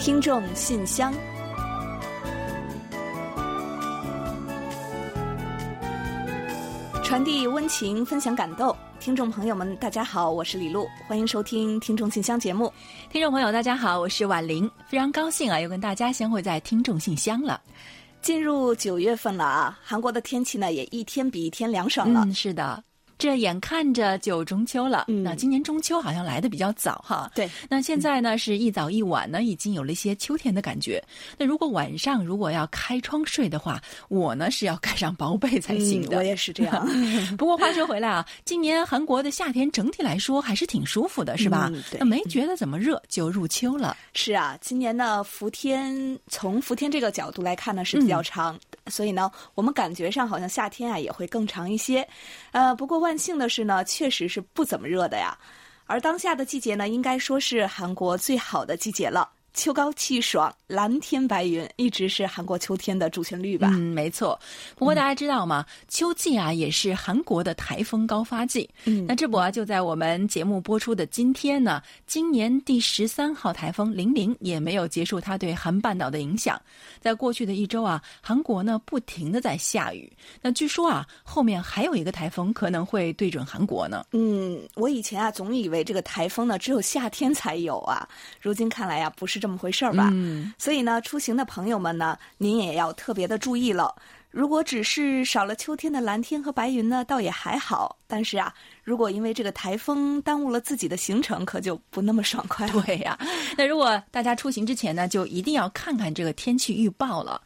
听众信箱，传递温情，分享感动。听众朋友们，大家好，我是李璐，欢迎收听《听众信箱》节目。听众朋友，大家好，我是婉玲，非常高兴啊，又跟大家相会在《听众信箱》了。进入九月份了啊，韩国的天气呢也一天比一天凉爽了。嗯，是的。这眼看着就中秋了，那今年中秋好像来的比较早哈。对，那现在呢是一早一晚呢，已经有了一些秋天的感觉。那如果晚上如果要开窗睡的话，我呢是要盖上薄被才行的。我也是这样。不过话说回来啊，今年韩国的夏天整体来说还是挺舒服的，是吧？那没觉得怎么热就入秋了。是啊，今年呢伏天从伏天这个角度来看呢是比较长，所以呢我们感觉上好像夏天啊也会更长一些。呃，不过万。幸的是呢，确实是不怎么热的呀，而当下的季节呢，应该说是韩国最好的季节了。秋高气爽，蓝天白云，一直是韩国秋天的主旋律吧？嗯，没错。不过大家知道吗？秋季啊，也是韩国的台风高发季。嗯，那这不啊，就在我们节目播出的今天呢，今年第十三号台风零零也没有结束它对韩半岛的影响。在过去的一周啊，韩国呢不停的在下雨。那据说啊，后面还有一个台风可能会对准韩国呢。嗯，我以前啊总以为这个台风呢只有夏天才有啊，如今看来呀不是。这么回事儿吧，所以呢，出行的朋友们呢，您也要特别的注意了。如果只是少了秋天的蓝天和白云呢，倒也还好。但是啊，如果因为这个台风耽误了自己的行程，可就不那么爽快了。对呀，那如果大家出行之前呢，就一定要看看这个天气预报了。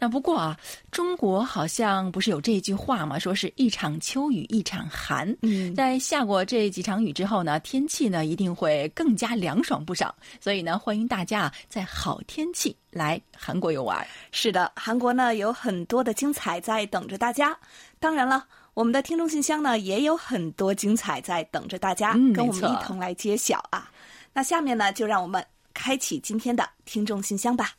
那不过啊，中国好像不是有这句话吗？说是一场秋雨一场寒。嗯，在下过这几场雨之后呢，天气呢一定会更加凉爽不少。所以呢，欢迎大家啊在好天气来韩国游玩。是的，韩国呢有很多的精彩在等着大家。当然了，我们的听众信箱呢也有很多精彩在等着大家，跟我们一同来揭晓啊。那下面呢，就让我们开启今天的听众信箱吧。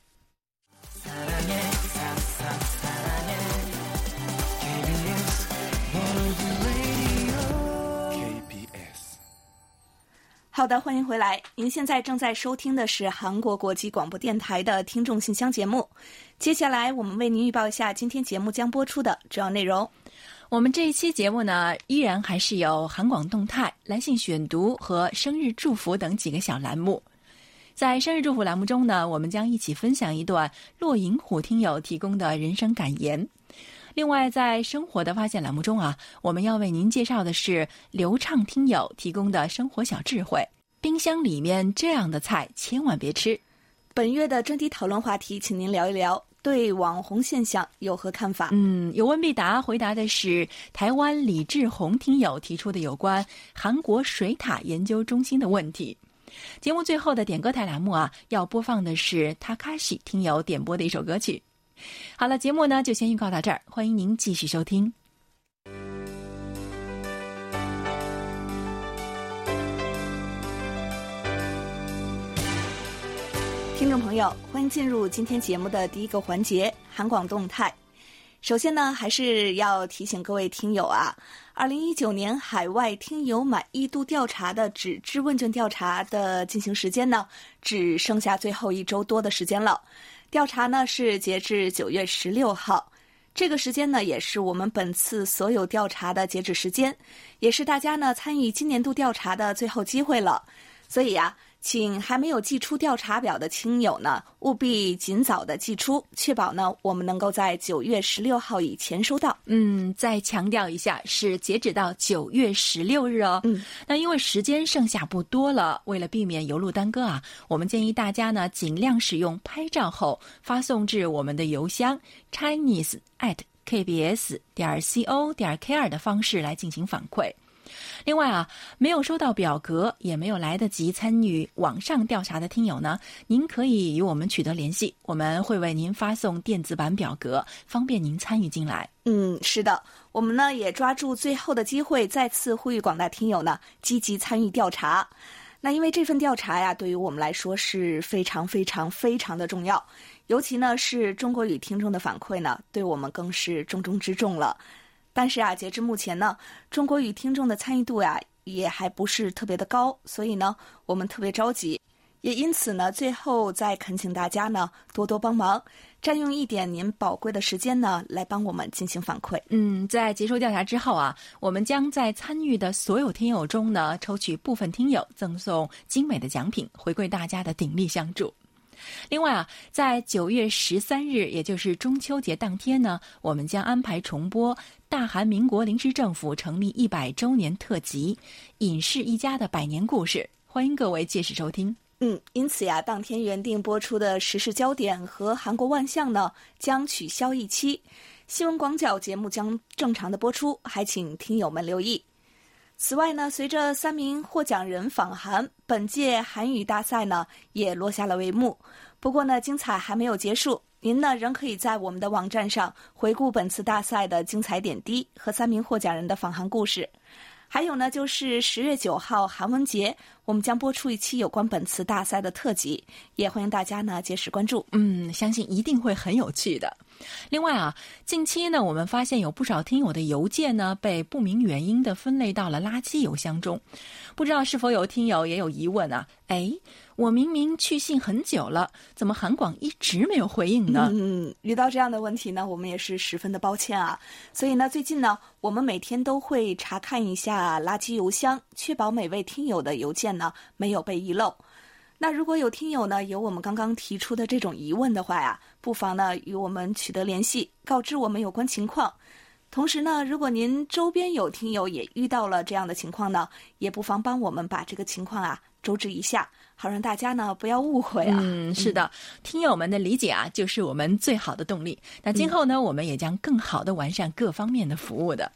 好的，欢迎回来。您现在正在收听的是韩国国际广播电台的听众信箱节目。接下来，我们为您预报一下今天节目将播出的主要内容。我们这一期节目呢，依然还是有韩广动态、来信选读和生日祝福等几个小栏目。在生日祝福栏目中呢，我们将一起分享一段落银虎听友提供的人生感言。另外，在生活的发现栏目中啊，我们要为您介绍的是流畅听友提供的生活小智慧。冰箱里面这样的菜千万别吃。本月的专题讨论话题，请您聊一聊对网红现象有何看法？嗯，有问必答，回答的是台湾李志宏听友提出的有关韩国水塔研究中心的问题。节目最后的点歌台栏目啊，要播放的是 Takashi 听友点播的一首歌曲。好了，节目呢就先预告到这儿，欢迎您继续收听。听众朋友，欢迎进入今天节目的第一个环节——韩广动态。首先呢，还是要提醒各位听友啊，二零一九年海外听友满意度调查的纸质问卷调查的进行时间呢，只剩下最后一周多的时间了。调查呢是截至九月十六号，这个时间呢也是我们本次所有调查的截止时间，也是大家呢参与今年度调查的最后机会了。所以呀。请还没有寄出调查表的亲友呢，务必尽早的寄出，确保呢我们能够在九月十六号以前收到。嗯，再强调一下，是截止到九月十六日哦。嗯，那因为时间剩下不多了，为了避免邮路耽搁啊，我们建议大家呢尽量使用拍照后发送至我们的邮箱 chinese at kbs 点 co 点 kr 的方式来进行反馈。另外啊，没有收到表格，也没有来得及参与网上调查的听友呢，您可以与我们取得联系，我们会为您发送电子版表格，方便您参与进来。嗯，是的，我们呢也抓住最后的机会，再次呼吁广大听友呢积极参与调查。那因为这份调查呀，对于我们来说是非常非常非常的重要，尤其呢是中国语听众的反馈呢，对我们更是重中之重了。但是啊，截至目前呢，中国语听众的参与度呀，也还不是特别的高，所以呢，我们特别着急。也因此呢，最后再恳请大家呢多多帮忙，占用一点您宝贵的时间呢，来帮我们进行反馈。嗯，在接受调查之后啊，我们将在参与的所有听友中呢，抽取部分听友赠送精美的奖品，回馈大家的鼎力相助。另外啊，在九月十三日，也就是中秋节当天呢，我们将安排重播大韩民国临时政府成立一百周年特辑《尹氏一家的百年故事》，欢迎各位届时收听。嗯，因此呀，当天原定播出的时事焦点和韩国万象呢，将取消一期。新闻广角节目将正常的播出，还请听友们留意。此外呢，随着三名获奖人访韩，本届韩语大赛呢也落下了帷幕。不过呢，精彩还没有结束，您呢仍可以在我们的网站上回顾本次大赛的精彩点滴和三名获奖人的访韩故事。还有呢，就是十月九号韩文节，我们将播出一期有关本次大赛的特辑，也欢迎大家呢届时关注。嗯，相信一定会很有趣的。另外啊，近期呢，我们发现有不少听友的邮件呢被不明原因的分类到了垃圾邮箱中，不知道是否有听友也有疑问啊？哎。我明明去信很久了，怎么韩广一直没有回应呢？嗯，遇到这样的问题呢，我们也是十分的抱歉啊。所以呢，最近呢，我们每天都会查看一下垃圾邮箱，确保每位听友的邮件呢没有被遗漏。那如果有听友呢有我们刚刚提出的这种疑问的话呀，不妨呢与我们取得联系，告知我们有关情况。同时呢，如果您周边有听友也遇到了这样的情况呢，也不妨帮我们把这个情况啊周知一下。好让大家呢不要误会啊！嗯，是的，听友们的理解啊，就是我们最好的动力。那今后呢，我们也将更好的完善各方面的服务的。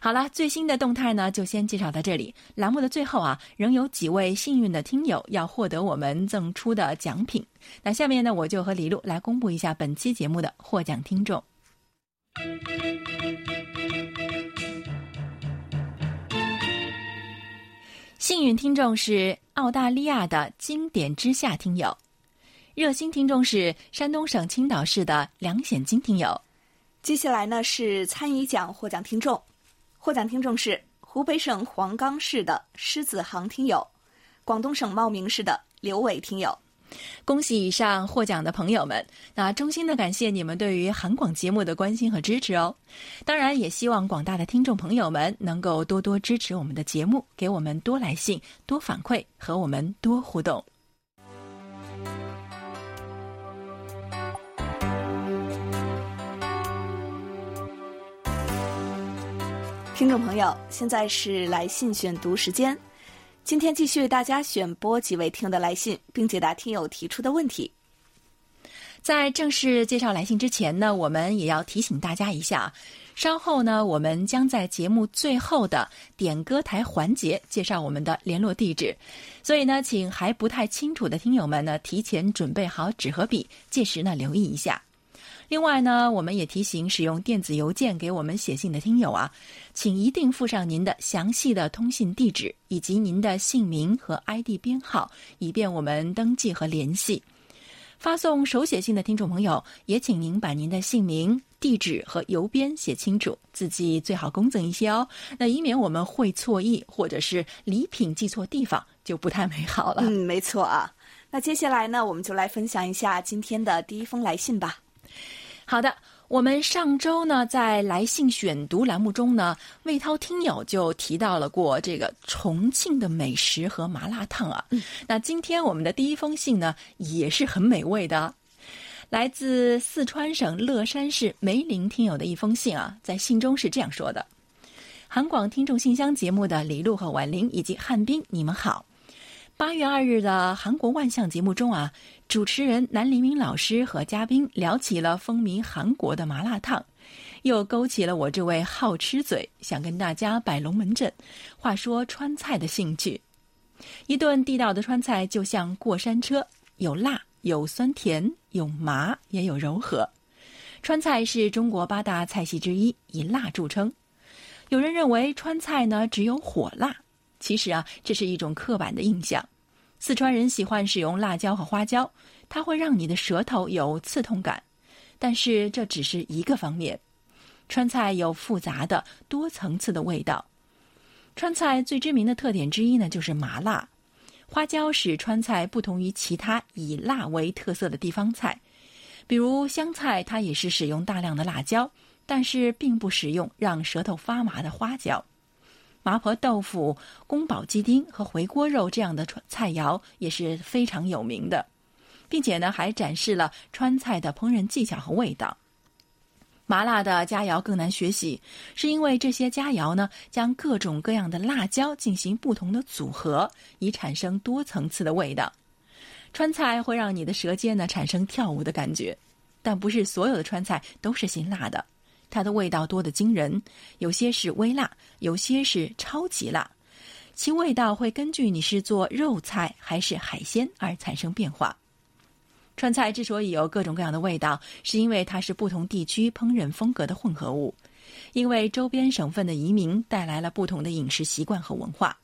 好了，最新的动态呢，就先介绍到这里。栏目的最后啊，仍有几位幸运的听友要获得我们赠出的奖品。那下面呢，我就和李璐来公布一下本期节目的获奖听众。幸运听众是澳大利亚的经典之下听友，热心听众是山东省青岛市的梁显金听友。接下来呢是参与奖获奖听众，获奖听众是湖北省黄冈市的狮子航听友，广东省茂名市的刘伟听友。恭喜以上获奖的朋友们！那衷心的感谢你们对于韩广节目的关心和支持哦。当然，也希望广大的听众朋友们能够多多支持我们的节目，给我们多来信、多反馈和我们多互动。听众朋友，现在是来信选读时间。今天继续为大家选播几位听友的来信，并解答听友提出的问题。在正式介绍来信之前呢，我们也要提醒大家一下，稍后呢，我们将在节目最后的点歌台环节介绍我们的联络地址，所以呢，请还不太清楚的听友们呢，提前准备好纸和笔，届时呢，留意一下。另外呢，我们也提醒使用电子邮件给我们写信的听友啊，请一定附上您的详细的通信地址以及您的姓名和 ID 编号，以便我们登记和联系。发送手写信的听众朋友，也请您把您的姓名、地址和邮编写清楚，字迹最好工整一些哦，那以免我们会错意或者是礼品寄错地方，就不太美好了。嗯，没错啊。那接下来呢，我们就来分享一下今天的第一封来信吧。好的，我们上周呢在来信选读栏目中呢，魏涛听友就提到了过这个重庆的美食和麻辣烫啊。那今天我们的第一封信呢也是很美味的，来自四川省乐山市梅林听友的一封信啊，在信中是这样说的：韩广听众信箱节目的李璐和婉玲以及汉斌，你们好。八月二日的韩国万象节目中啊，主持人南黎明老师和嘉宾聊起了风靡韩国的麻辣烫，又勾起了我这位好吃嘴想跟大家摆龙门阵，话说川菜的兴趣。一顿地道的川菜就像过山车，有辣，有酸甜，有麻，也有柔和。川菜是中国八大菜系之一，以辣著称。有人认为川菜呢只有火辣。其实啊，这是一种刻板的印象。四川人喜欢使用辣椒和花椒，它会让你的舌头有刺痛感。但是这只是一个方面。川菜有复杂的多层次的味道。川菜最知名的特点之一呢，就是麻辣。花椒使川菜不同于其他以辣为特色的地方菜，比如湘菜，它也是使用大量的辣椒，但是并不使用让舌头发麻的花椒。麻婆豆腐、宫保鸡丁和回锅肉这样的菜肴也是非常有名的，并且呢，还展示了川菜的烹饪技巧和味道。麻辣的佳肴更难学习，是因为这些佳肴呢，将各种各样的辣椒进行不同的组合，以产生多层次的味道。川菜会让你的舌尖呢产生跳舞的感觉，但不是所有的川菜都是辛辣的，它的味道多得惊人，有些是微辣，有些是超级辣，其味道会根据你是做肉菜还是海鲜而产生变化。川菜之所以有各种各样的味道，是因为它是不同地区烹饪风格的混合物。因为周边省份的移民带来了不同的饮食习惯和文化。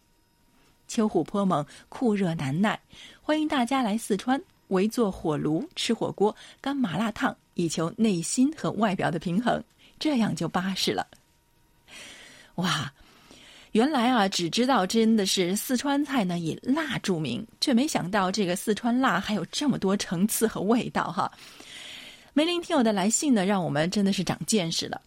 秋虎颇猛，酷热难耐，欢迎大家来四川围坐火炉吃火锅、干麻辣烫，以求内心和外表的平衡，这样就巴适了。哇！原来啊，只知道真的是四川菜呢以辣著名，却没想到这个四川辣还有这么多层次和味道哈。梅林听友的来信呢，让我们真的是长见识了。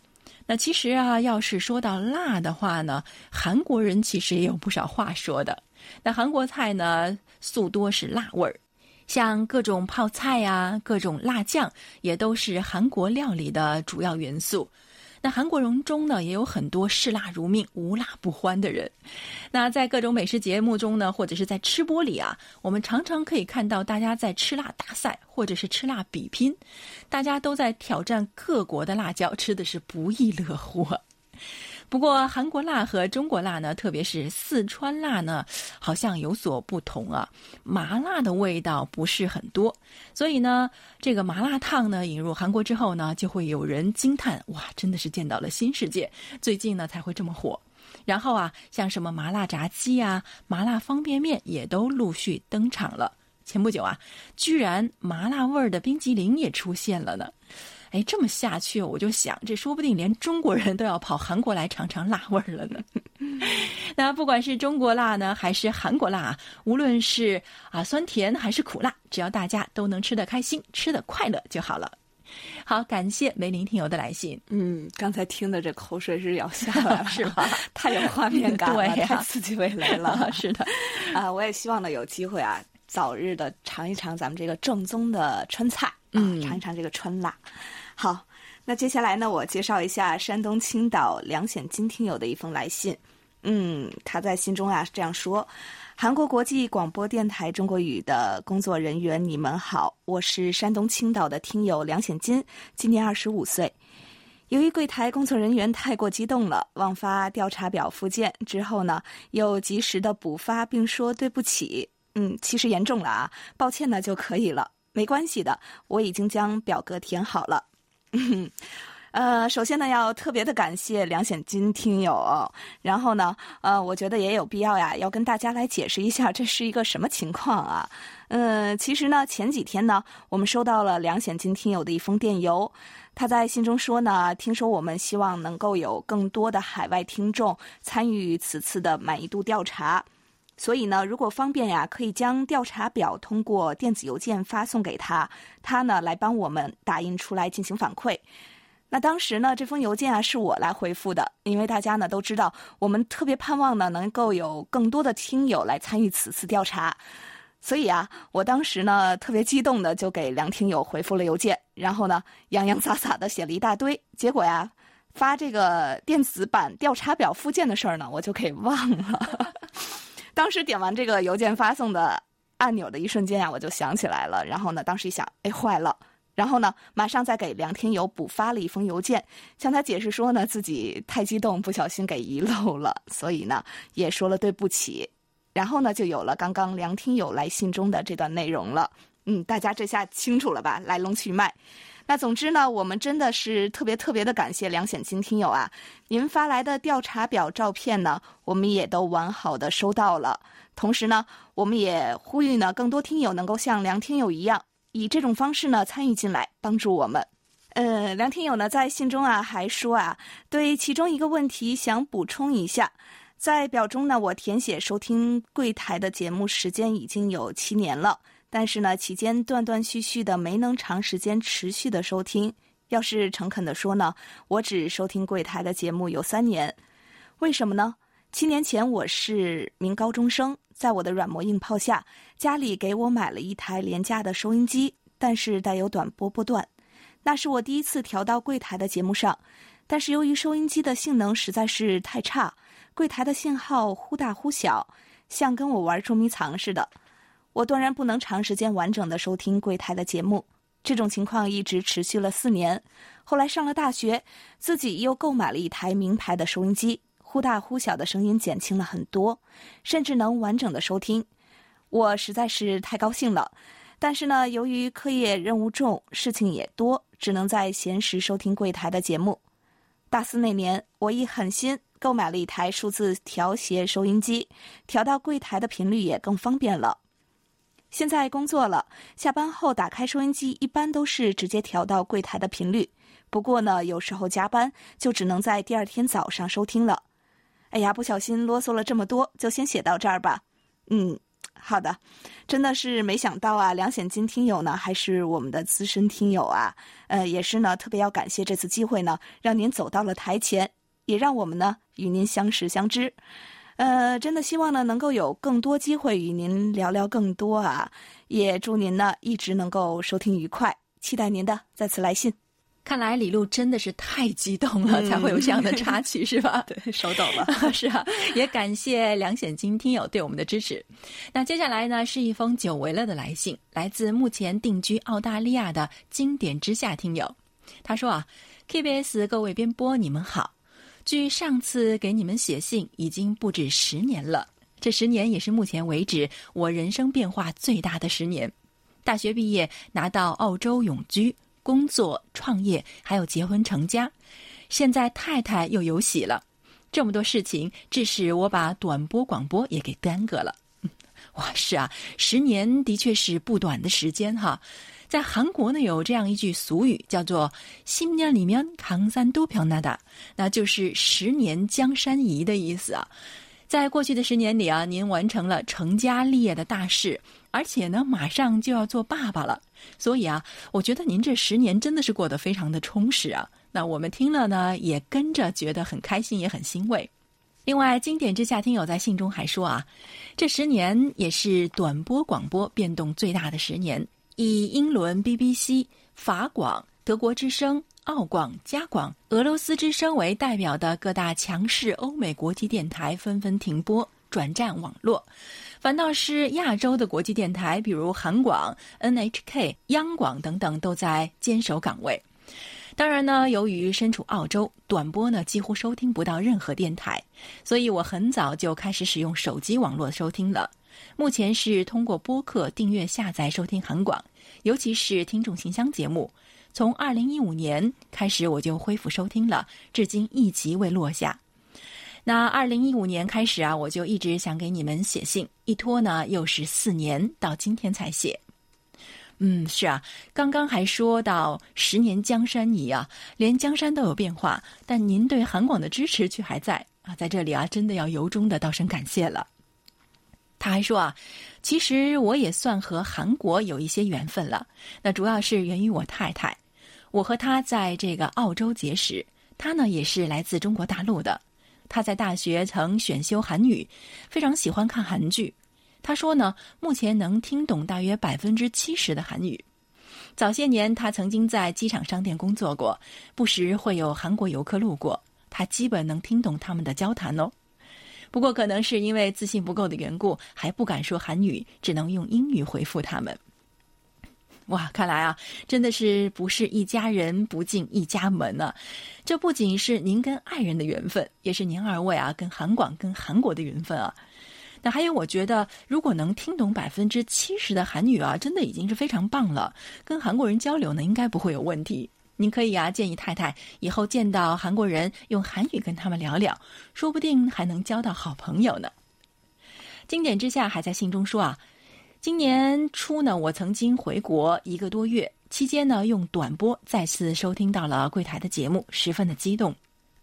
那其实啊，要是说到辣的话呢，韩国人其实也有不少话说的。那韩国菜呢，素多是辣味儿，像各种泡菜啊，各种辣酱，也都是韩国料理的主要元素。那韩国人中呢，也有很多嗜辣如命、无辣不欢的人。那在各种美食节目中呢，或者是在吃播里啊，我们常常可以看到大家在吃辣大赛，或者是吃辣比拼，大家都在挑战各国的辣椒，吃的是不亦乐乎。不过，韩国辣和中国辣呢，特别是四川辣呢，好像有所不同啊。麻辣的味道不是很多，所以呢，这个麻辣烫呢引入韩国之后呢，就会有人惊叹：哇，真的是见到了新世界！最近呢才会这么火。然后啊，像什么麻辣炸鸡啊、麻辣方便面也都陆续登场了。前不久啊，居然麻辣味儿的冰激凌也出现了呢。哎，这么下去，我就想，这说不定连中国人都要跑韩国来尝尝辣味儿了呢。那不管是中国辣呢，还是韩国辣，无论是啊酸甜还是苦辣，只要大家都能吃得开心、吃得快乐就好了。好，感谢梅林听友的来信。嗯，刚才听的这口水是要下来了，是吧？太有画面感了，太刺激味蕾了。是的，啊，我也希望呢有机会啊，早日的尝一尝咱们这个正宗的川菜，嗯，尝一尝这个川辣。好，那接下来呢，我介绍一下山东青岛梁显金听友的一封来信。嗯，他在信中啊是这样说：“韩国国际广播电台中国语的工作人员，你们好，我是山东青岛的听友梁显金，今年二十五岁。由于柜台工作人员太过激动了，忘发调查表附件之后呢，又及时的补发，并说对不起。嗯，其实严重了啊，抱歉呢就可以了，没关系的，我已经将表格填好了。”嗯，呃，首先呢，要特别的感谢梁显金听友。然后呢，呃，我觉得也有必要呀，要跟大家来解释一下这是一个什么情况啊。嗯，其实呢，前几天呢，我们收到了梁显金听友的一封电邮，他在信中说呢，听说我们希望能够有更多的海外听众参与此次的满意度调查。所以呢，如果方便呀，可以将调查表通过电子邮件发送给他，他呢来帮我们打印出来进行反馈。那当时呢，这封邮件啊是我来回复的，因为大家呢都知道，我们特别盼望呢能够有更多的听友来参与此次调查。所以啊，我当时呢特别激动的就给梁听友回复了邮件，然后呢洋洋洒洒的写了一大堆，结果呀发这个电子版调查表附件的事儿呢，我就给忘了。当时点完这个邮件发送的按钮的一瞬间呀，我就想起来了。然后呢，当时一想，哎，坏了。然后呢，马上再给梁天友补发了一封邮件，向他解释说呢，自己太激动，不小心给遗漏了，所以呢，也说了对不起。然后呢，就有了刚刚梁天友来信中的这段内容了。嗯，大家这下清楚了吧？来龙去脉。那总之呢，我们真的是特别特别的感谢梁显金听友啊！您发来的调查表照片呢，我们也都完好的收到了。同时呢，我们也呼吁呢，更多听友能够像梁听友一样，以这种方式呢参与进来，帮助我们。呃，梁听友呢在信中啊还说啊，对其中一个问题想补充一下。在表中呢，我填写收听柜台的节目时间已经有七年了，但是呢，期间断断续续的没能长时间持续的收听。要是诚恳的说呢，我只收听柜台的节目有三年。为什么呢？七年前我是名高中生，在我的软磨硬泡下，家里给我买了一台廉价的收音机，但是带有短波波段。那是我第一次调到柜台的节目上，但是由于收音机的性能实在是太差。柜台的信号忽大忽小，像跟我玩捉迷藏似的。我断然不能长时间完整的收听柜台的节目。这种情况一直持续了四年。后来上了大学，自己又购买了一台名牌的收音机，忽大忽小的声音减轻了很多，甚至能完整的收听。我实在是太高兴了。但是呢，由于课业任务重，事情也多，只能在闲时收听柜台的节目。大四那年，我一狠心。购买了一台数字调谐收音机，调到柜台的频率也更方便了。现在工作了，下班后打开收音机，一般都是直接调到柜台的频率。不过呢，有时候加班就只能在第二天早上收听了。哎呀，不小心啰嗦了这么多，就先写到这儿吧。嗯，好的，真的是没想到啊，梁显金听友呢，还是我们的资深听友啊。呃，也是呢，特别要感谢这次机会呢，让您走到了台前。也让我们呢与您相识相知，呃，真的希望呢能够有更多机会与您聊聊更多啊！也祝您呢一直能够收听愉快，期待您的再次来信。看来李璐真的是太激动了，才会有这样的插曲，是吧？对，手抖了。是啊，也感谢梁显金听友对我们的支持。那接下来呢是一封久违了的来信，来自目前定居澳大利亚的经典之下听友。他说啊，KBS 各位编播，你们好。距上次给你们写信已经不止十年了，这十年也是目前为止我人生变化最大的十年。大学毕业，拿到澳洲永居，工作、创业，还有结婚成家，现在太太又有喜了，这么多事情，致使我把短波广播也给耽搁了。哇，是啊，十年的确是不短的时间哈。在韩国呢，有这样一句俗语，叫做“新年里面扛山都漂那的”，那就是十年江山移的意思啊。在过去的十年里啊，您完成了成家立业的大事，而且呢，马上就要做爸爸了。所以啊，我觉得您这十年真的是过得非常的充实啊。那我们听了呢，也跟着觉得很开心，也很欣慰。另外，经典之下听友在信中还说啊，这十年也是短波广播变动最大的十年。以英伦 BBC、法广、德国之声、澳广、加广、俄罗斯之声为代表的各大强势欧美国际电台纷纷停播、转战网络，反倒是亚洲的国际电台，比如韩广、NHK、央广等等，都在坚守岗位。当然呢，由于身处澳洲，短波呢几乎收听不到任何电台，所以我很早就开始使用手机网络收听了。目前是通过播客订阅下载收听韩广，尤其是听众信箱节目。从二零一五年开始我就恢复收听了，至今一集未落下。那二零一五年开始啊，我就一直想给你们写信，一拖呢又是四年，到今天才写。嗯，是啊，刚刚还说到十年江山移啊，连江山都有变化，但您对韩广的支持却还在啊，在这里啊，真的要由衷的道声感谢了。他还说啊，其实我也算和韩国有一些缘分了。那主要是源于我太太，我和她在这个澳洲结识。她呢也是来自中国大陆的。她在大学曾选修韩语，非常喜欢看韩剧。她说呢，目前能听懂大约百分之七十的韩语。早些年，她曾经在机场商店工作过，不时会有韩国游客路过，她基本能听懂他们的交谈哦。不过，可能是因为自信不够的缘故，还不敢说韩语，只能用英语回复他们。哇，看来啊，真的是不是一家人不进一家门呢？这不仅是您跟爱人的缘分，也是您二位啊跟韩广、跟韩国的缘分啊。那还有，我觉得如果能听懂百分之七十的韩语啊，真的已经是非常棒了。跟韩国人交流呢，应该不会有问题。您可以啊，建议太太以后见到韩国人用韩语跟他们聊聊，说不定还能交到好朋友呢。经典之下还在信中说啊，今年初呢，我曾经回国一个多月，期间呢用短波再次收听到了柜台的节目，十分的激动。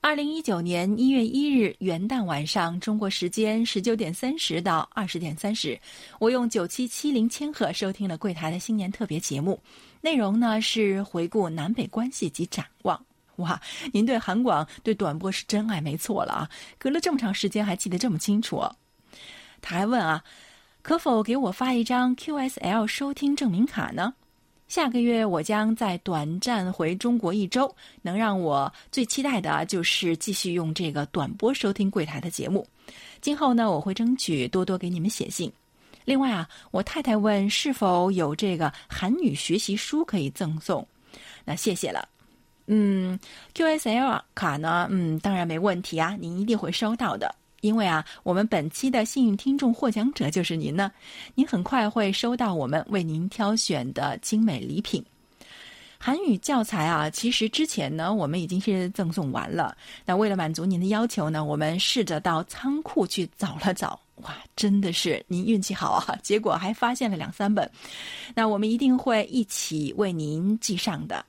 二零一九年一月一日元旦晚上，中国时间十九点三十到二十点三十，我用九七七零千赫收听了柜台的新年特别节目，内容呢是回顾南北关系及展望。哇，您对韩广对短波是真爱没错了啊！隔了这么长时间还记得这么清楚。他还问啊，可否给我发一张 QSL 收听证明卡呢？下个月我将在短暂回中国一周，能让我最期待的就是继续用这个短波收听柜台的节目。今后呢，我会争取多多给你们写信。另外啊，我太太问是否有这个韩语学习书可以赠送，那谢谢了。嗯，QSL 卡呢？嗯，当然没问题啊，您一定会收到的。因为啊，我们本期的幸运听众获奖者就是您呢，您很快会收到我们为您挑选的精美礼品。韩语教材啊，其实之前呢，我们已经是赠送完了。那为了满足您的要求呢，我们试着到仓库去找了找，哇，真的是您运气好啊，结果还发现了两三本。那我们一定会一起为您寄上的。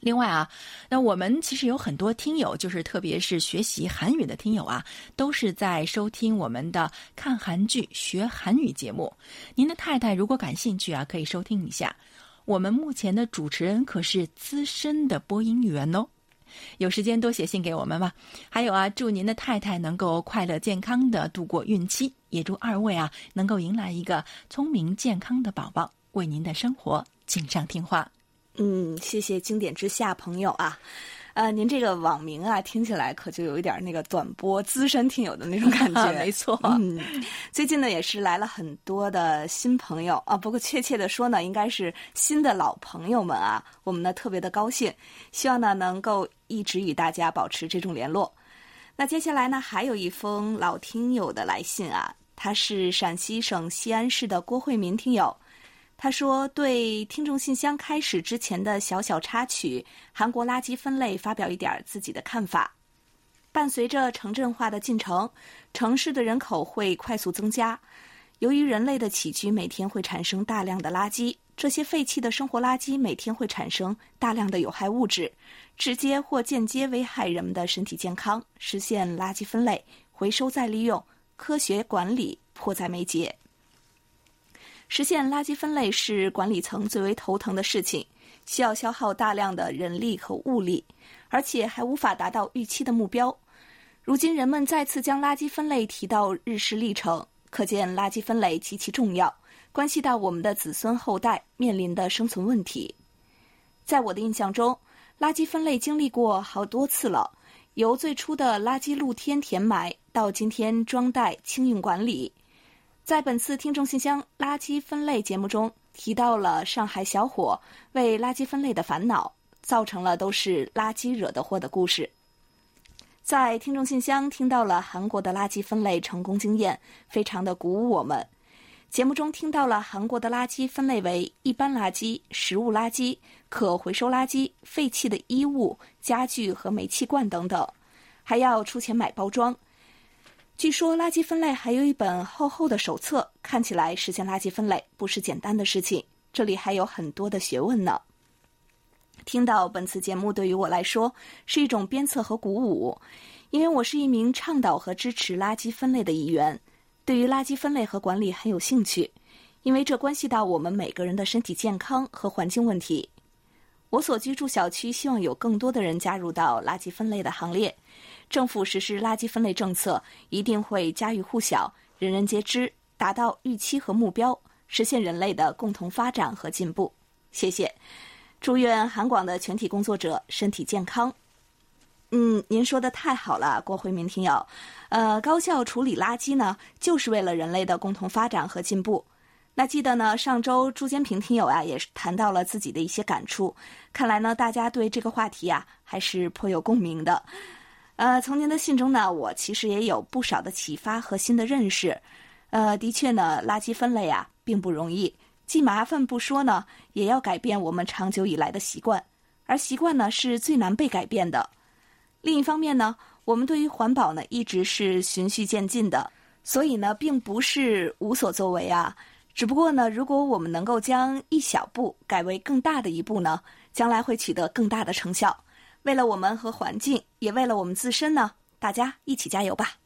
另外啊，那我们其实有很多听友，就是特别是学习韩语的听友啊，都是在收听我们的看韩剧学韩语节目。您的太太如果感兴趣啊，可以收听一下。我们目前的主持人可是资深的播音员哦，有时间多写信给我们吧。还有啊，祝您的太太能够快乐健康的度过孕期，也祝二位啊能够迎来一个聪明健康的宝宝，为您的生活锦上添花。嗯，谢谢经典之下朋友啊，呃，您这个网名啊，听起来可就有一点那个短波资深听友的那种感觉。没错，嗯，最近呢也是来了很多的新朋友啊，不过确切的说呢，应该是新的老朋友们啊，我们呢特别的高兴，希望呢能够一直与大家保持这种联络。那接下来呢，还有一封老听友的来信啊，他是陕西省西安市的郭慧民听友。他说：“对听众信箱开始之前的小小插曲，韩国垃圾分类发表一点自己的看法。伴随着城镇化的进程，城市的人口会快速增加。由于人类的起居，每天会产生大量的垃圾。这些废弃的生活垃圾每天会产生大量的有害物质，直接或间接危害人们的身体健康。实现垃圾分类、回收再利用、科学管理迫在眉睫。”实现垃圾分类是管理层最为头疼的事情，需要消耗大量的人力和物力，而且还无法达到预期的目标。如今人们再次将垃圾分类提到日事历程，可见垃圾分类极其重要，关系到我们的子孙后代面临的生存问题。在我的印象中，垃圾分类经历过好多次了，由最初的垃圾露天填埋，到今天装袋清运管理。在本次听众信箱垃圾分类节目中，提到了上海小伙为垃圾分类的烦恼，造成了都是垃圾惹的祸的故事。在听众信箱听到了韩国的垃圾分类成功经验，非常的鼓舞我们。节目中听到了韩国的垃圾分类为一般垃圾、食物垃圾、可回收垃圾、废弃的衣物、家具和煤气罐等等，还要出钱买包装。据说垃圾分类还有一本厚厚的手册，看起来实现垃圾分类不是简单的事情，这里还有很多的学问呢。听到本次节目对于我来说是一种鞭策和鼓舞，因为我是一名倡导和支持垃圾分类的一员，对于垃圾分类和管理很有兴趣，因为这关系到我们每个人的身体健康和环境问题。我所居住小区希望有更多的人加入到垃圾分类的行列。政府实施垃圾分类政策，一定会家喻户晓、人人皆知，达到预期和目标，实现人类的共同发展和进步。谢谢，祝愿韩广的全体工作者身体健康。嗯，您说的太好了，郭慧民听友。呃，高效处理垃圾呢，就是为了人类的共同发展和进步。那记得呢，上周朱坚平听友啊，也是谈到了自己的一些感触。看来呢，大家对这个话题啊，还是颇有共鸣的。呃，从您的信中呢，我其实也有不少的启发和新的认识。呃，的确呢，垃圾分类啊并不容易，既麻烦不说呢，也要改变我们长久以来的习惯，而习惯呢是最难被改变的。另一方面呢，我们对于环保呢一直是循序渐进的，所以呢并不是无所作为啊。只不过呢，如果我们能够将一小步改为更大的一步呢，将来会取得更大的成效。为了我们和环境，也为了我们自身呢，大家一起加油吧！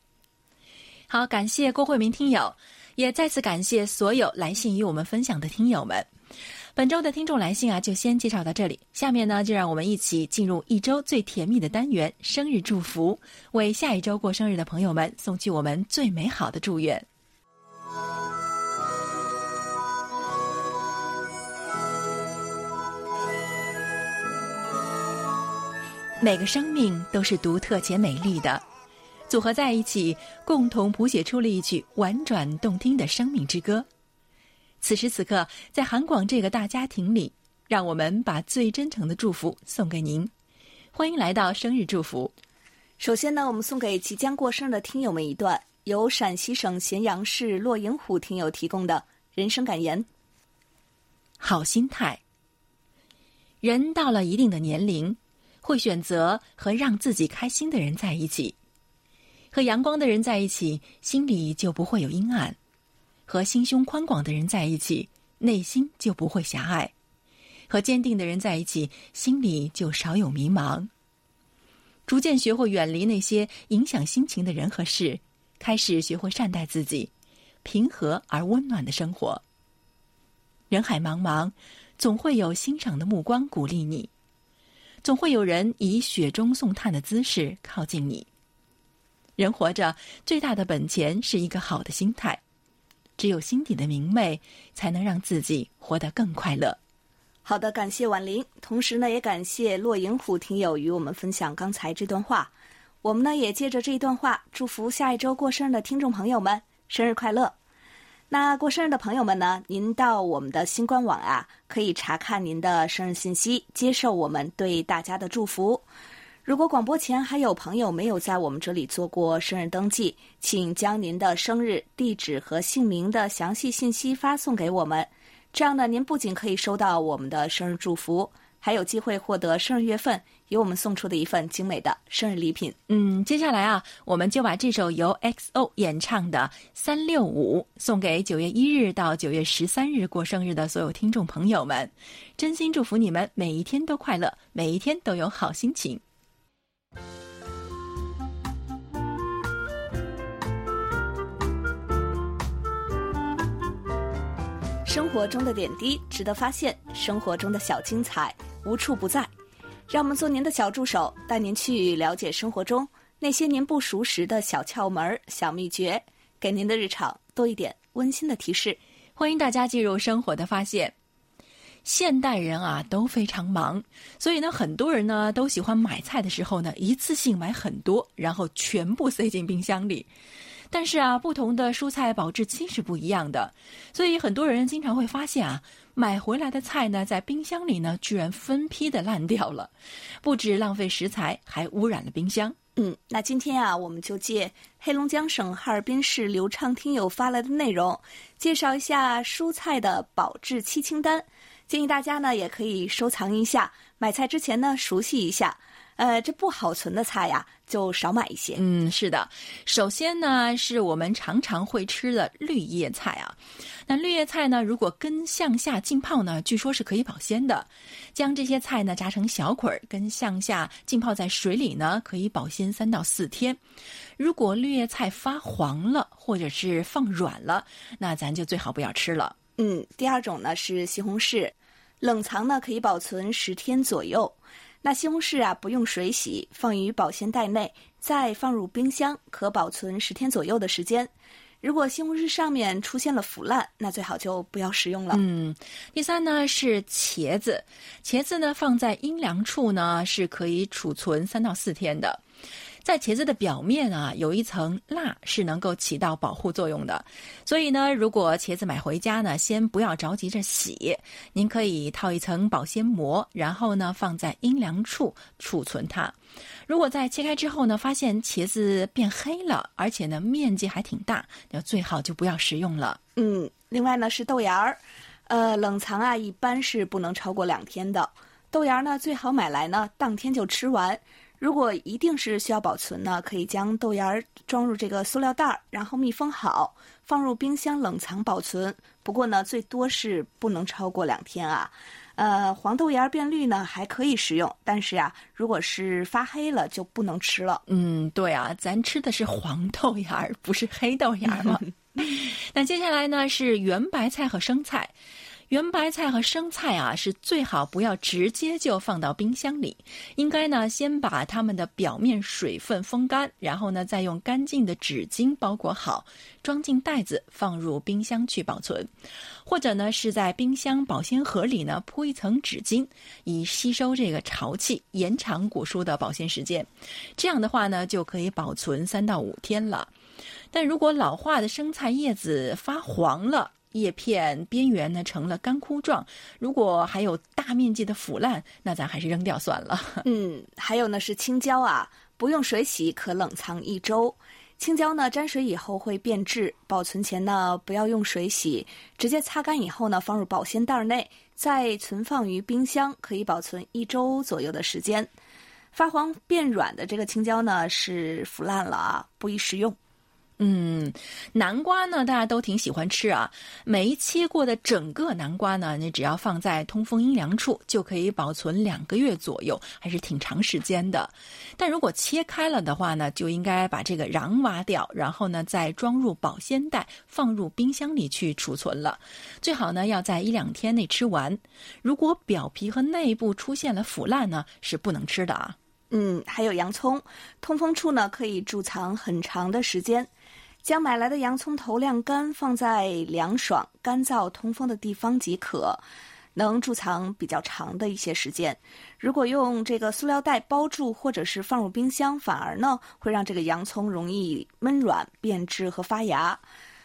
好，感谢郭慧明听友，也再次感谢所有来信与我们分享的听友们。本周的听众来信啊，就先介绍到这里。下面呢，就让我们一起进入一周最甜蜜的单元——生日祝福，为下一周过生日的朋友们送去我们最美好的祝愿。每个生命都是独特且美丽的，组合在一起，共同谱写出了一曲婉转动听的生命之歌。此时此刻，在韩广这个大家庭里，让我们把最真诚的祝福送给您。欢迎来到生日祝福。首先呢，我们送给即将过生日的听友们一段由陕西省咸阳市洛营湖听友提供的人生感言：好心态。人到了一定的年龄，会选择和让自己开心的人在一起，和阳光的人在一起，心里就不会有阴暗。和心胸宽广的人在一起，内心就不会狭隘；和坚定的人在一起，心里就少有迷茫。逐渐学会远离那些影响心情的人和事，开始学会善待自己，平和而温暖的生活。人海茫茫，总会有欣赏的目光鼓励你，总会有人以雪中送炭的姿势靠近你。人活着最大的本钱是一个好的心态。只有心底的明媚，才能让自己活得更快乐。好的，感谢婉玲，同时呢，也感谢洛营虎听友与我们分享刚才这段话。我们呢，也借着这一段话，祝福下一周过生日的听众朋友们生日快乐。那过生日的朋友们呢，您到我们的新官网啊，可以查看您的生日信息，接受我们对大家的祝福。如果广播前还有朋友没有在我们这里做过生日登记，请将您的生日、地址和姓名的详细信息发送给我们。这样呢，您不仅可以收到我们的生日祝福，还有机会获得生日月份由我们送出的一份精美的生日礼品。嗯，接下来啊，我们就把这首由 XO 演唱的《三六五》送给九月一日到九月十三日过生日的所有听众朋友们，真心祝福你们每一天都快乐，每一天都有好心情。生活中的点滴值得发现，生活中的小精彩无处不在。让我们做您的小助手，带您去了解生活中那些您不熟识的小窍门、小秘诀，给您的日常多一点温馨的提示。欢迎大家进入生活的发现。现代人啊都非常忙，所以呢，很多人呢都喜欢买菜的时候呢，一次性买很多，然后全部塞进冰箱里。但是啊，不同的蔬菜保质期是不一样的，所以很多人经常会发现啊，买回来的菜呢，在冰箱里呢，居然分批的烂掉了，不止浪费食材，还污染了冰箱。嗯，那今天啊，我们就借黑龙江省哈尔滨市刘畅听友发来的内容，介绍一下蔬菜的保质期清单，建议大家呢也可以收藏一下，买菜之前呢熟悉一下。呃，这不好存的菜呀，就少买一些。嗯，是的。首先呢，是我们常常会吃的绿叶菜啊。那绿叶菜呢，如果根向下浸泡呢，据说是可以保鲜的。将这些菜呢炸成小捆儿，根向下浸泡在水里呢，可以保鲜三到四天。如果绿叶菜发黄了，或者是放软了，那咱就最好不要吃了。嗯，第二种呢是西红柿，冷藏呢可以保存十天左右。那西红柿啊，不用水洗，放于保鲜袋内，再放入冰箱，可保存十天左右的时间。如果西红柿上面出现了腐烂，那最好就不要食用了。嗯，第三呢是茄子，茄子呢放在阴凉处呢是可以储存三到四天的。在茄子的表面啊，有一层蜡是能够起到保护作用的。所以呢，如果茄子买回家呢，先不要着急着洗，您可以套一层保鲜膜，然后呢放在阴凉处储存它。如果在切开之后呢，发现茄子变黑了，而且呢面积还挺大，那最好就不要食用了。嗯，另外呢是豆芽儿，呃，冷藏啊一般是不能超过两天的。豆芽儿呢最好买来呢当天就吃完。如果一定是需要保存呢，可以将豆芽儿装入这个塑料袋儿，然后密封好，放入冰箱冷藏保存。不过呢，最多是不能超过两天啊。呃，黄豆芽变绿呢还可以食用，但是呀，如果是发黑了就不能吃了。嗯，对啊，咱吃的是黄豆芽，不是黑豆芽嘛。那接下来呢是圆白菜和生菜。圆白菜和生菜啊，是最好不要直接就放到冰箱里，应该呢先把它们的表面水分风干，然后呢再用干净的纸巾包裹好，装进袋子放入冰箱去保存，或者呢是在冰箱保鲜盒里呢铺一层纸巾，以吸收这个潮气，延长果蔬的保鲜时间。这样的话呢就可以保存三到五天了。但如果老化的生菜叶子发黄了，叶片边缘呢成了干枯状，如果还有大面积的腐烂，那咱还是扔掉算了。嗯，还有呢是青椒啊，不用水洗可冷藏一周。青椒呢沾水以后会变质，保存前呢不要用水洗，直接擦干以后呢放入保鲜袋内，再存放于冰箱，可以保存一周左右的时间。发黄变软的这个青椒呢是腐烂了啊，不宜食用。嗯，南瓜呢，大家都挺喜欢吃啊。没切过的整个南瓜呢，你只要放在通风阴凉处，就可以保存两个月左右，还是挺长时间的。但如果切开了的话呢，就应该把这个瓤挖掉，然后呢再装入保鲜袋，放入冰箱里去储存了。最好呢要在一两天内吃完。如果表皮和内部出现了腐烂呢，是不能吃的啊。嗯，还有洋葱，通风处呢可以贮藏很长的时间。将买来的洋葱头晾干，放在凉爽、干燥、通风的地方即可，能贮藏比较长的一些时间。如果用这个塑料袋包住，或者是放入冰箱，反而呢会让这个洋葱容易闷软、变质和发芽。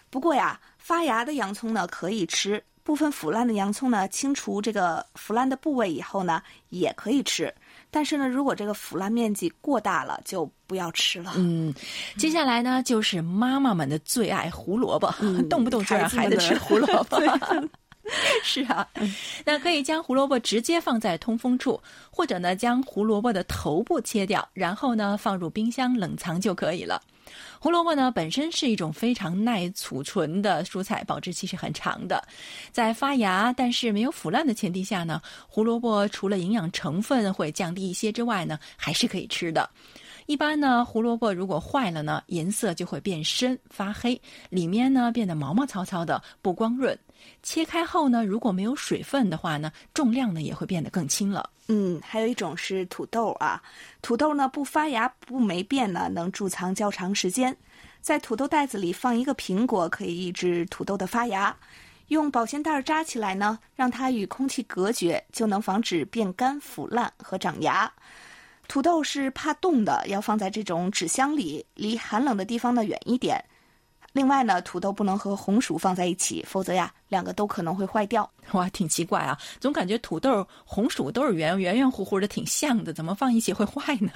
不过呀，发芽的洋葱呢可以吃，部分腐烂的洋葱呢清除这个腐烂的部位以后呢也可以吃。但是呢，如果这个腐烂面积过大了，就不要吃了。嗯，接下来呢，就是妈妈们的最爱胡萝卜，动不动就让孩子吃 胡萝卜。是啊，那可以将胡萝卜直接放在通风处，或者呢，将胡萝卜的头部切掉，然后呢，放入冰箱冷藏就可以了。胡萝卜呢，本身是一种非常耐储存的蔬菜，保质期是很长的。在发芽但是没有腐烂的前提下呢，胡萝卜除了营养成分会降低一些之外呢，还是可以吃的。一般呢，胡萝卜如果坏了呢，颜色就会变深发黑，里面呢变得毛毛糙糙的，不光润。切开后呢，如果没有水分的话呢，重量呢也会变得更轻了。嗯，还有一种是土豆啊，土豆呢不发芽不霉变呢，能贮藏较长时间。在土豆袋子里放一个苹果，可以抑制土豆的发芽。用保鲜袋扎起来呢，让它与空气隔绝，就能防止变干、腐烂和长芽。土豆是怕冻的，要放在这种纸箱里，离寒冷的地方呢远一点。另外呢，土豆不能和红薯放在一起，否则呀，两个都可能会坏掉。哇，挺奇怪啊，总感觉土豆、红薯都是圆圆圆乎乎的，挺像的，怎么放一起会坏呢？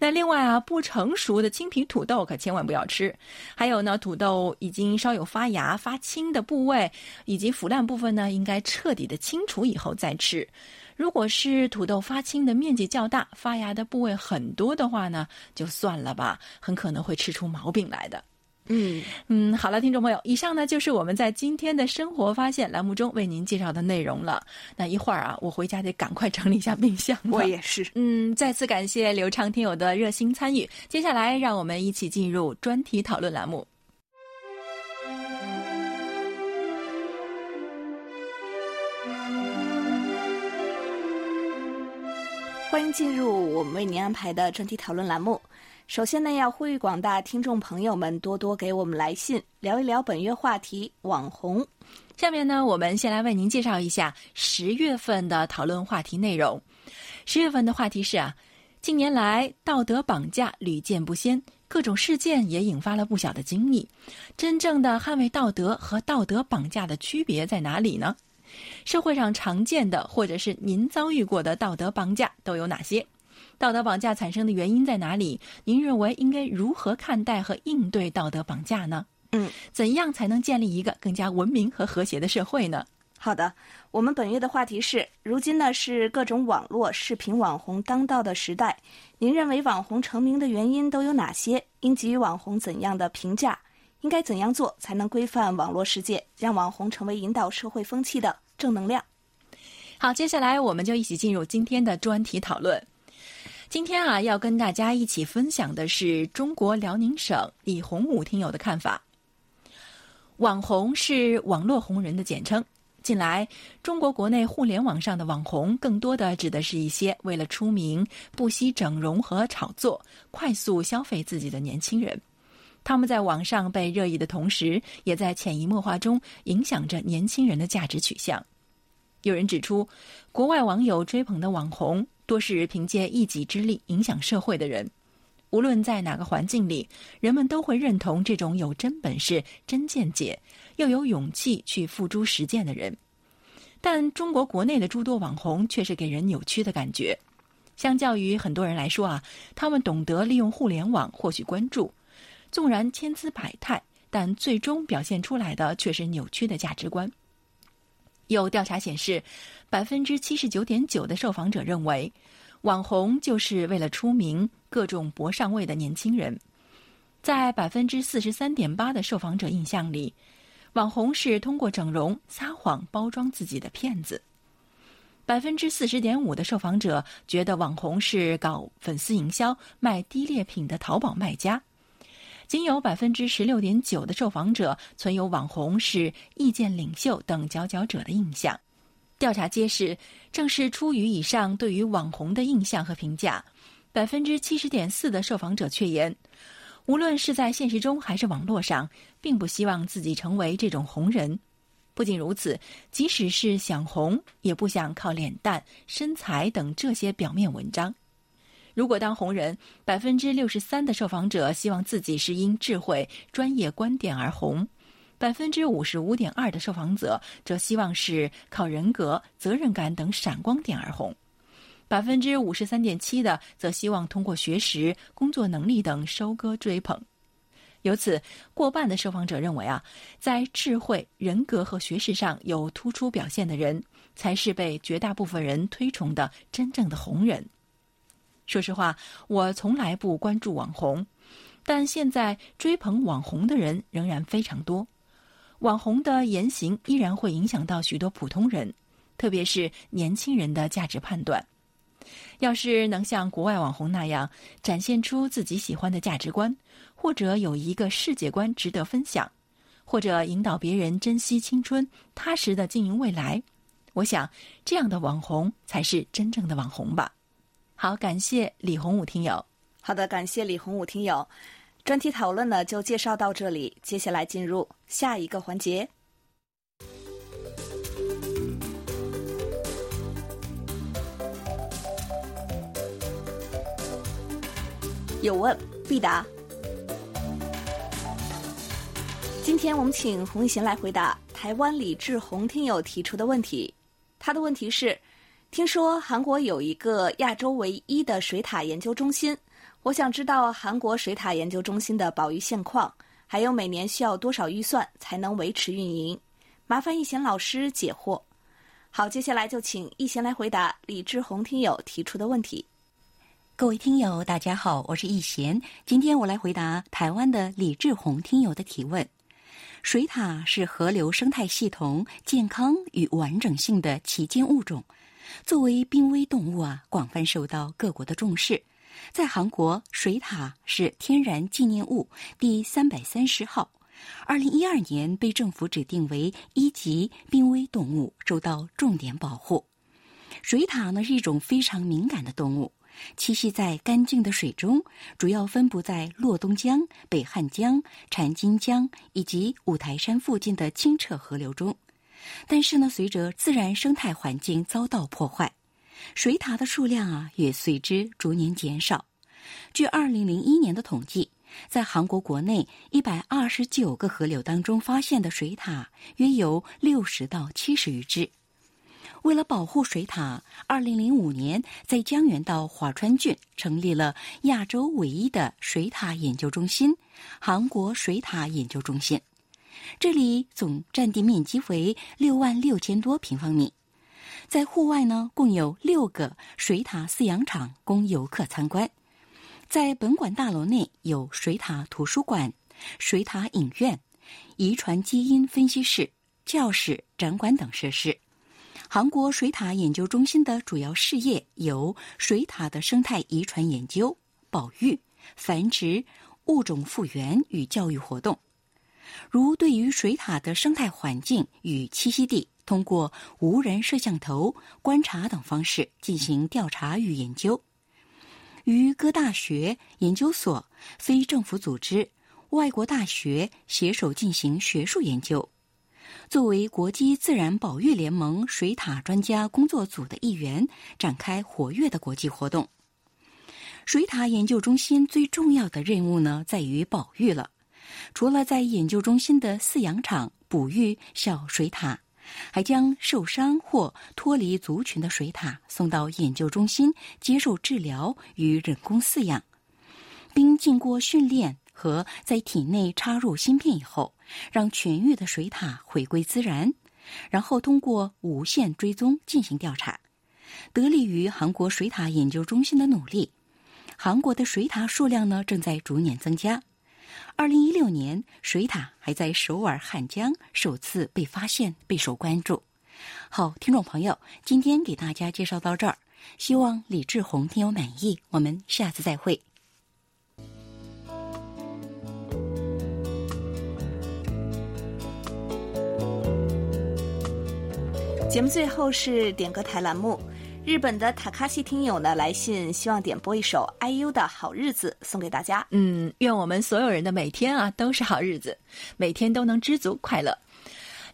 那另外啊，不成熟的青皮土豆可千万不要吃。还有呢，土豆已经稍有发芽、发青的部位以及腐烂部分呢，应该彻底的清除以后再吃。如果是土豆发青的面积较大、发芽的部位很多的话呢，就算了吧，很可能会吃出毛病来的。嗯嗯，好了，听众朋友，以上呢就是我们在今天的生活发现栏目中为您介绍的内容了。那一会儿啊，我回家得赶快整理一下冰箱。我也是。嗯，再次感谢刘畅听友的热心参与。接下来，让我们一起进入专题讨论栏目。欢迎进入我们为您安排的专题讨论栏目。首先呢，要呼吁广大听众朋友们多多给我们来信，聊一聊本月话题——网红。下面呢，我们先来为您介绍一下十月份的讨论话题内容。十月份的话题是啊，近年来道德绑架屡见不鲜，各种事件也引发了不小的争议。真正的捍卫道德和道德绑架的区别在哪里呢？社会上常见的或者是您遭遇过的道德绑架都有哪些？道德绑架产生的原因在哪里？您认为应该如何看待和应对道德绑架呢？嗯，怎样才能建立一个更加文明和和谐的社会呢？好的，我们本月的话题是：如今呢是各种网络视频网红当道的时代，您认为网红成名的原因都有哪些？应给予网红怎样的评价？应该怎样做才能规范网络世界，让网红成为引导社会风气的正能量？好，接下来我们就一起进入今天的专题讨论。今天啊，要跟大家一起分享的是中国辽宁省李洪武听友的看法。网红是网络红人的简称。近来，中国国内互联网上的网红，更多的指的是一些为了出名、不惜整容和炒作、快速消费自己的年轻人。他们在网上被热议的同时，也在潜移默化中影响着年轻人的价值取向。有人指出，国外网友追捧的网红，多是凭借一己之力影响社会的人。无论在哪个环境里，人们都会认同这种有真本事、真见解。又有勇气去付诸实践的人，但中国国内的诸多网红却是给人扭曲的感觉。相较于很多人来说啊，他们懂得利用互联网获取关注，纵然千姿百态，但最终表现出来的却是扭曲的价值观。有调查显示，百分之七十九点九的受访者认为，网红就是为了出名、各种博上位的年轻人。在百分之四十三点八的受访者印象里。网红是通过整容、撒谎包装自己的骗子。百分之四十点五的受访者觉得网红是搞粉丝营销、卖低劣品的淘宝卖家，仅有百分之十六点九的受访者存有网红是意见领袖等佼佼者的印象。调查揭示，正是出于以上对于网红的印象和评价，百分之七十点四的受访者确言。无论是在现实中还是网络上，并不希望自己成为这种红人。不仅如此，即使是想红，也不想靠脸蛋、身材等这些表面文章。如果当红人，百分之六十三的受访者希望自己是因智慧、专业观点而红；百分之五十五点二的受访者则希望是靠人格、责任感等闪光点而红。百分之五十三点七的则希望通过学识、工作能力等收割追捧，由此过半的受访者认为啊，在智慧、人格和学识上有突出表现的人，才是被绝大部分人推崇的真正的红人。说实话，我从来不关注网红，但现在追捧网红的人仍然非常多，网红的言行依然会影响到许多普通人，特别是年轻人的价值判断。要是能像国外网红那样展现出自己喜欢的价值观，或者有一个世界观值得分享，或者引导别人珍惜青春、踏实的经营未来，我想这样的网红才是真正的网红吧。好，感谢李洪武听友。好的，感谢李洪武听友。专题讨论呢就介绍到这里，接下来进入下一个环节。有问必答。今天我们请洪一贤来回答台湾李志宏听友提出的问题。他的问题是：听说韩国有一个亚洲唯一的水塔研究中心，我想知道韩国水塔研究中心的保育现况，还有每年需要多少预算才能维持运营？麻烦易贤老师解惑。好，接下来就请易贤来回答李志宏听友提出的问题。各位听友，大家好，我是易贤。今天我来回答台湾的李志宏听友的提问。水獭是河流生态系统健康与完整性的旗舰物种，作为濒危动物啊，广泛受到各国的重视。在韩国，水獭是天然纪念物第三百三十号，二零一二年被政府指定为一级濒危动物，受到重点保护。水獭呢是一种非常敏感的动物。栖息在干净的水中，主要分布在洛东江、北汉江、禅津江以及五台山附近的清澈河流中。但是呢，随着自然生态环境遭到破坏，水獭的数量啊也随之逐年减少。据二零零一年的统计，在韩国国内一百二十九个河流当中发现的水獭约有六十到七十余只。为了保护水獭，二零零五年在江原道华川郡成立了亚洲唯一的水獭研究中心——韩国水獭研究中心。这里总占地面积为六万六千多平方米，在户外呢，共有六个水獭饲养场供游客参观。在本馆大楼内有水獭图书馆、水獭影院、遗传基因分析室、教室、展馆等设施。韩国水獭研究中心的主要事业有水獭的生态遗传研究、保育、繁殖、物种复原与教育活动。如对于水獭的生态环境与栖息地，通过无人摄像头观察等方式进行调查与研究；与各大学、研究所、非政府组织、外国大学携手进行学术研究。作为国际自然保育联盟水獭专家工作组的一员，展开活跃的国际活动。水獭研究中心最重要的任务呢，在于保育了。除了在研究中心的饲养场哺育小水獭，还将受伤或脱离族群的水獭送到研究中心接受治疗与人工饲养，并经过训练和在体内插入芯片以后，让痊愈的水獭回归自然，然后通过无线追踪进行调查。得力于韩国水獭研究中心的努力，韩国的水獭数量呢正在逐年增加。二零一六年，水獭还在首尔汉江首次被发现，备受关注。好，听众朋友，今天给大家介绍到这儿，希望李志宏听友满意。我们下次再会。节目最后是点歌台栏目。日本的塔卡西听友呢来信，希望点播一首 IU 的好日子送给大家。嗯，愿我们所有人的每天啊都是好日子，每天都能知足快乐。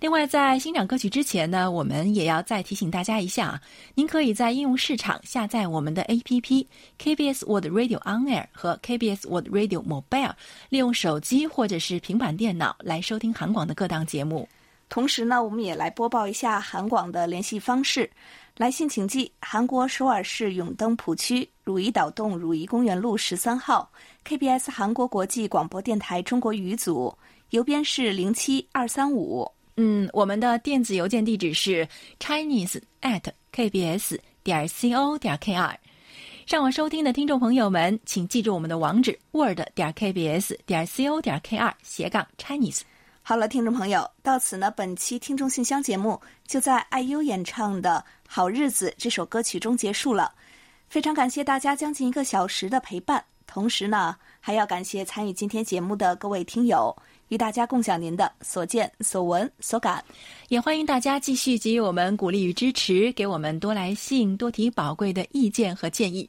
另外，在欣赏歌曲之前呢，我们也要再提醒大家一下啊，您可以在应用市场下载我们的 APP KBS World Radio On Air 和 KBS World Radio Mobile，利用手机或者是平板电脑来收听韩广的各档节目。同时呢，我们也来播报一下韩广的联系方式。来信请寄韩国首尔市永登浦区汝矣岛洞汝矣公园路十三号 KBS 韩国国际广播电台中国语组，邮编是零七二三五。嗯，我们的电子邮件地址是 chinese at kbs 点 co 点 kr。上网收听的听众朋友们，请记住我们的网址 word 点 kbs 点 co 点 kr 斜杠 chinese。好了，听众朋友，到此呢，本期听众信箱节目就在 IU 演唱的《好日子》这首歌曲中结束了。非常感谢大家将近一个小时的陪伴，同时呢，还要感谢参与今天节目的各位听友，与大家共享您的所见所闻所感。也欢迎大家继续给予我们鼓励与支持，给我们多来信，多提宝贵的意见和建议。